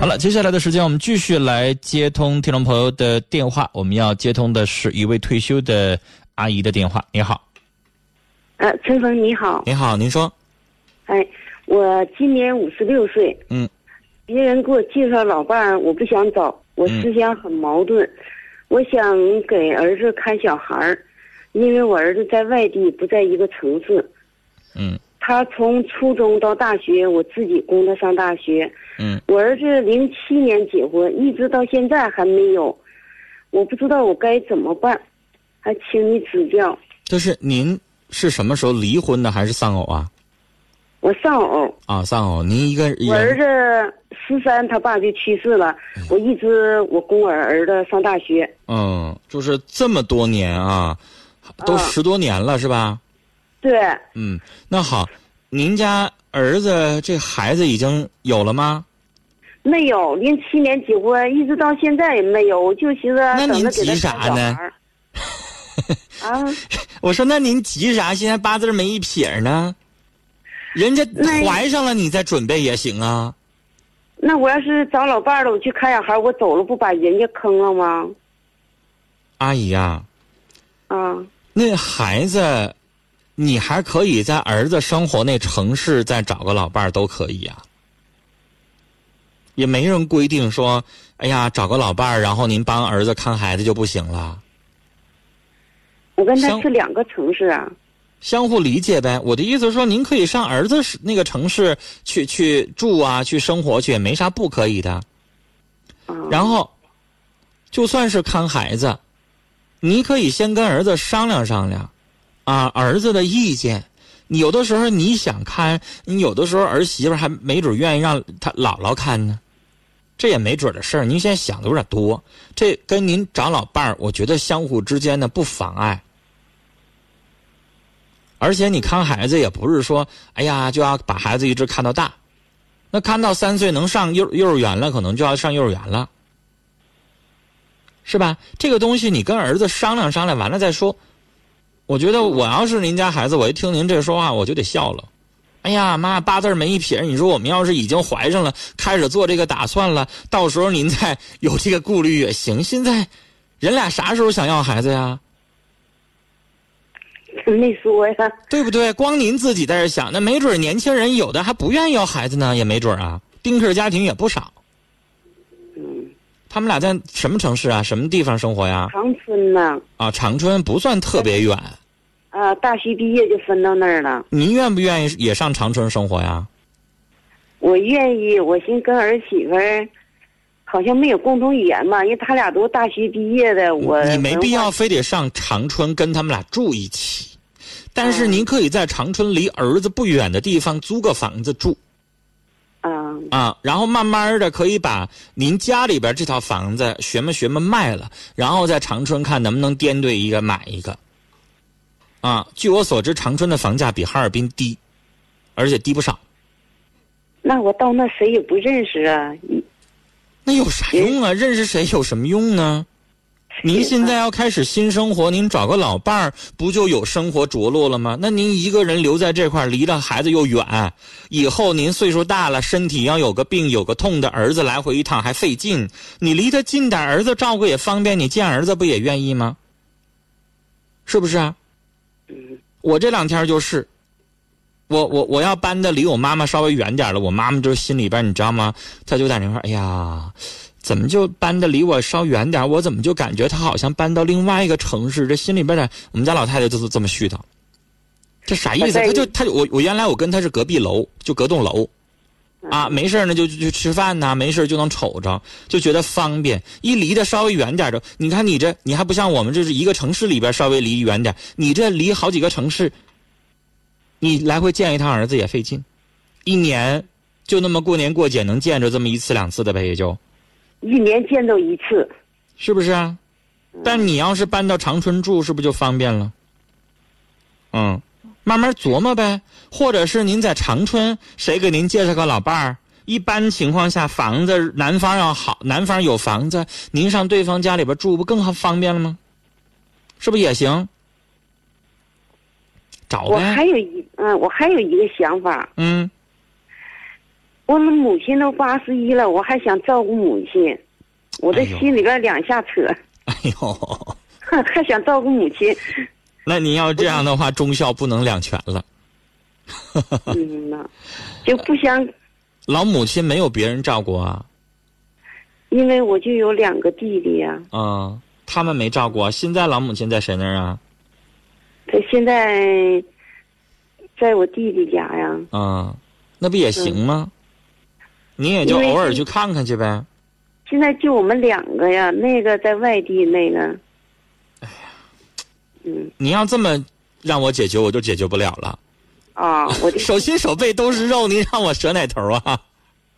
好了，接下来的时间我们继续来接通听众朋友的电话。我们要接通的是一位退休的阿姨的电话。你好，呃，陈峰你好，你好，您说，哎，我今年五十六岁，嗯，别人给我介绍老伴儿，我不想找，我思想很矛盾，我想给儿子看小孩儿，因为我儿子在外地，不在一个城市，嗯。他从初中到大学，我自己供他上大学。嗯，我儿子零七年结婚，一直到现在还没有，我不知道我该怎么办，还请你指教。就是您是什么时候离婚的，还是丧偶啊？我丧偶，啊，丧偶，您一个我儿，子十三，他爸就去世了，我一直我供我儿子上大学。嗯，就是这么多年啊，都啊十多年了，是吧？对，嗯，那好，您家儿子这孩子已经有了吗？没有，零七年结婚，一直到现在也没有，我就寻思那您等着给他急啥呢。啊，我说那您急啥？现在八字没一撇呢，人家怀上了，你再准备也行啊。那我要是找老伴儿了，我去看小孩儿，我走了不把人家坑了吗？阿姨呀、啊，那孩子，你还可以在儿子生活那城市再找个老伴儿都可以啊。也没人规定说，哎呀，找个老伴儿，然后您帮儿子看孩子就不行了。我跟他是两个城市啊。相互理解呗。我的意思是说，您可以上儿子是那个城市去去住啊，去生活去，也没啥不可以的。啊，然后，就算是看孩子，你可以先跟儿子商量商量，啊，儿子的意见。你有的时候你想看，你有的时候儿媳妇还没准愿意让他姥姥看呢，这也没准的事儿。您现在想的有点多，这跟您找老伴儿，我觉得相互之间呢不妨碍。而且你看孩子也不是说，哎呀就要把孩子一直看到大，那看到三岁能上幼幼儿园了，可能就要上幼儿园了，是吧？这个东西你跟儿子商量商量，完了再说。我觉得我要是您家孩子，我一听您这说话，我就得笑了。哎呀妈，八字儿没一撇，你说我们要是已经怀上了，开始做这个打算了，到时候您再有这个顾虑也行。现在人俩啥时候想要孩子呀？没说呀。对不对？光您自己在这想，那没准年轻人有的还不愿意要孩子呢，也没准啊。丁克家庭也不少。嗯，他们俩在什么城市啊？什么地方生活呀？长春呢？啊，长春不算特别远。啊，大学毕业就分到那儿了。您愿不愿意也上长春生活呀？我愿意，我寻跟儿媳妇儿好像没有共同语言嘛，因为他俩都大学毕业的，我你没必要非得上长春跟他们俩住一起，但是嗯您可以在长春离儿子不远的地方租个房子住啊啊，然后慢慢的可以把您家里边这套房子学么学么卖了，然后在长春看能不能颠兑一个买一个。啊，据我所知，长春的房价比哈尔滨低，而且低不少。那我到那谁也不认识啊。那有啥用啊？认识谁有什么用呢？您现在要开始新生活，您找个老伴儿，不就有生活着落了吗？那您一个人留在这块儿，离了孩子又远，以后您岁数大了，身体要有个病有个痛的，儿子来回一趟还费劲。你离他近点儿，儿子照顾也方便，你见儿子不也愿意吗？是不是啊？我这两天就是，我我我要搬的离我妈妈稍微远点了，我妈妈就心里边你知道吗？她就在那块，哎呀，怎么就搬的离我稍远点？我怎么就感觉她好像搬到另外一个城市？这心里边的，我们家老太太就是这么絮叨。这啥意思？她就她我我原来我跟她是隔壁楼，就隔栋楼。啊，嗯没事儿呢就就去吃饭呐，没事儿就能瞅着，就觉得方便。一离得稍微远点儿的，你看你这，你还不像我们这是一个城市里边稍微离远点儿，你这离好几个城市，你来回见一趟儿子也费劲，一年就那么过年过节能见着这么一次两次的呗，也就一年见着一次。是不是啊？但你要是搬到长春住，是不是就方便了？嗯，慢慢琢磨呗，或者是您在长春，谁给您介绍个老伴儿？一般情况下，房子男方要好，男方有房子，您上对方家里边住，不更好方便了吗？是不是也行？找我呗，还有一嗯，我还有一个想法，嗯我们母亲都八十一了，我还想照顾母亲，我这心里边两下扯，哎呦，还想照顾母亲。那您要这样的话，忠孝不能两全了。嗯呐，就不想，老母亲没有别人照顾啊，因为我就有两个弟弟呀、啊，他们没照顾啊。现在老母亲在谁那儿啊？他现在在我弟弟家呀。啊，那不也行吗？你也就偶尔去看看去呗。现在就我们两个呀，那个在外地，那个，嗯你要这么让我解决，我就解决不了了。啊，我的 手心手背都是肉，您让我折哪头啊？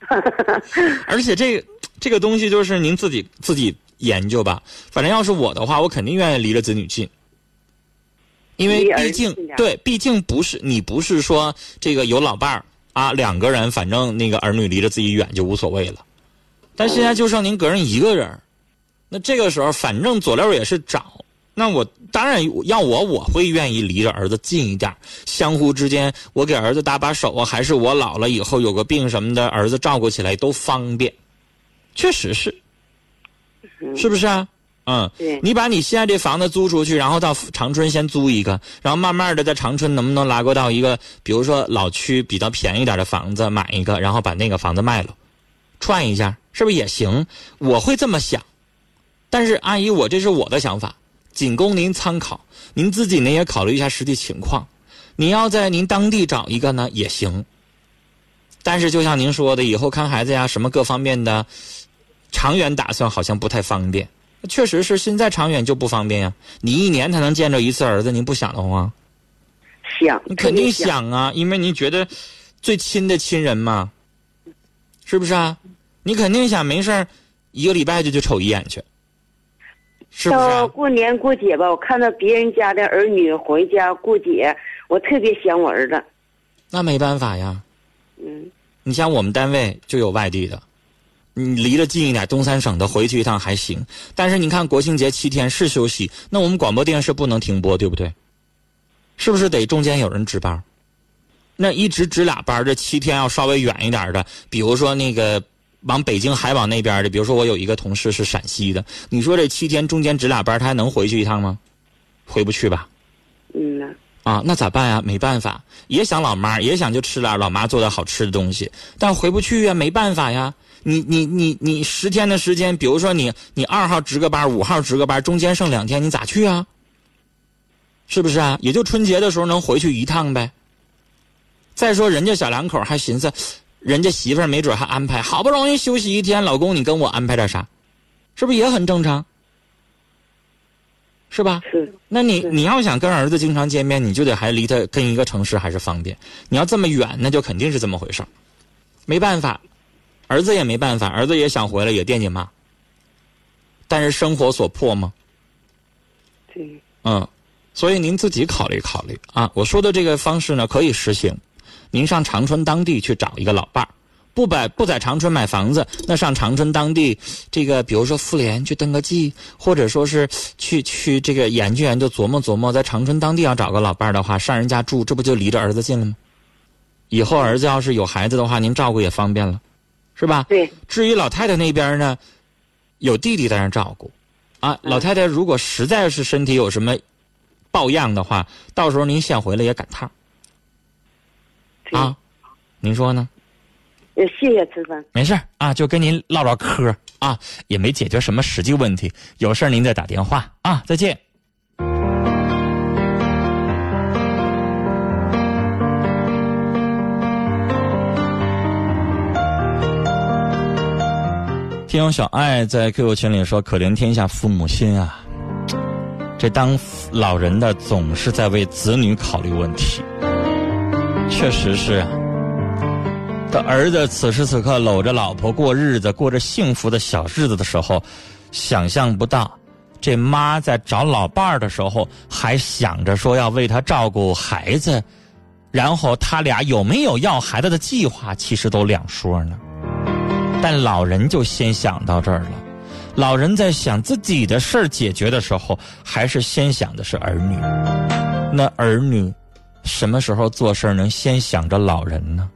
而且这个这个东西就是您自己自己研究吧。反正要是我的话，我肯定愿意离着子女近，因为毕竟对，毕竟不是你不是说这个有老伴儿啊，两个人反正那个儿女离着自己远就无所谓了。但现在就剩您个人一个人，那这个时候反正佐料也是找。那我当然要我，我会愿意离着儿子近一点，相互之间，我给儿子搭把手啊，还是我老了以后有个病什么的，儿子照顾起来都方便，确实是，是不是啊？嗯，对。你把你现在这房子租出去，然后到长春先租一个，然后慢慢的在长春能不能拉过到一个，比如说老区比较便宜点的房子买一个，然后把那个房子卖了，串一下，是不是也行？我会这么想，但是阿姨，我这是我的想法，仅供您参考。您自己呢也考虑一下实际情况。你要在您当地找一个呢也行，但是就像您说的，以后看孩子呀，什么各方面的，长远打算好像不太方便。确实是，现在长远就不方便呀。你一年才能见着一次儿子，您不想的话？想，你肯定想，啊，因为您觉得最亲的亲人嘛，是不是啊？你肯定想没事儿一个礼拜就去瞅一眼去，是不是啊、到过年过节吧，我看到别人家的儿女回家过节，我特别想我儿子。那没办法呀。嗯，你像我们单位就有外地的，你离得近一点，东三省的回去一趟还行。但是你看国庆节七天是休息，那我们广播电视不能停播，对不对？是不是得中间有人值班？那一直值俩班，这七天要稍微远一点的，比如说那个往北京还往那边的，比如说我有一个同事是陕西的，你说这七天中间值俩班，他还能回去一趟吗？回不去吧？嗯呐，啊，那咋办呀？没办法，也想老妈，也想就吃点老妈做的好吃的东西，但回不去呀，没办法呀。你你你你十天的时间，比如说你你二号值个班，五号值个班，中间剩两天，你咋去啊？是不是啊？也就春节的时候能回去一趟呗。再说人家小两口还寻思，人家媳妇儿没准还安排，好不容易休息一天，老公你跟我安排点啥，是不是也很正常？是吧？是，那你你要想跟儿子经常见面，你就得还离他跟一个城市还是方便。你要这么远，那就肯定是这么回事儿没办法，儿子也没办法，儿子也想回来，也惦记妈。但是生活所迫嘛，对，嗯，所以您自己考虑考虑啊。我说的这个方式呢，可以实行。您上长春当地去找一个老伴儿，不摆不在长春买房子，那上长春当地这个，比如说妇联去登个记，或者说是去去这个研究研究，琢磨琢磨，在长春当地要找个老伴儿的话，上人家住，这不就离着儿子近了吗？以后儿子要是有孩子的话，您照顾也方便了，是吧？对，至于老太太那边呢，有弟弟在那儿照顾，啊，嗯老太太如果实在是身体有什么抱恙的话，到时候您先回来也赶趟对啊，您说呢？也谢谢吃饭。没事儿啊，就跟您唠唠嗑啊，也没解决什么实际问题，有事儿您再打电话啊，再见。听友小爱在 QQ 群里说：“可怜天下父母心啊！这当老人的总是在为子女考虑问题，确实是啊。他儿子此时此刻搂着老婆过日子，过着幸福的小日子的时候，想象不到，这妈在找老伴儿的时候还想着说要为他照顾孩子，然后他俩有没有要孩子的计划，其实都两说呢。但老人就先想到这儿了。老人在想自己的事儿解决的时候，还是先想的是儿女。那儿女什么时候做事儿能先想着老人呢？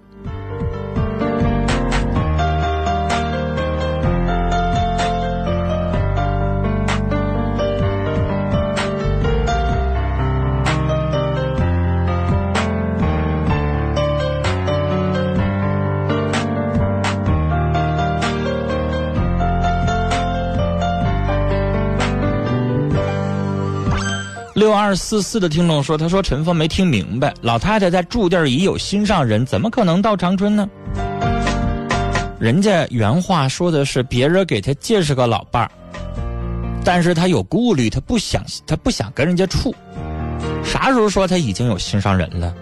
二四四的听众说：“他说陈峰没听明白，老太太在住地已有心上人，怎么可能到长春呢？人家原话说的是别人给他介绍个老伴儿，但是他有顾虑，他不想他不想跟人家处。啥时候说他已经有心上人了？”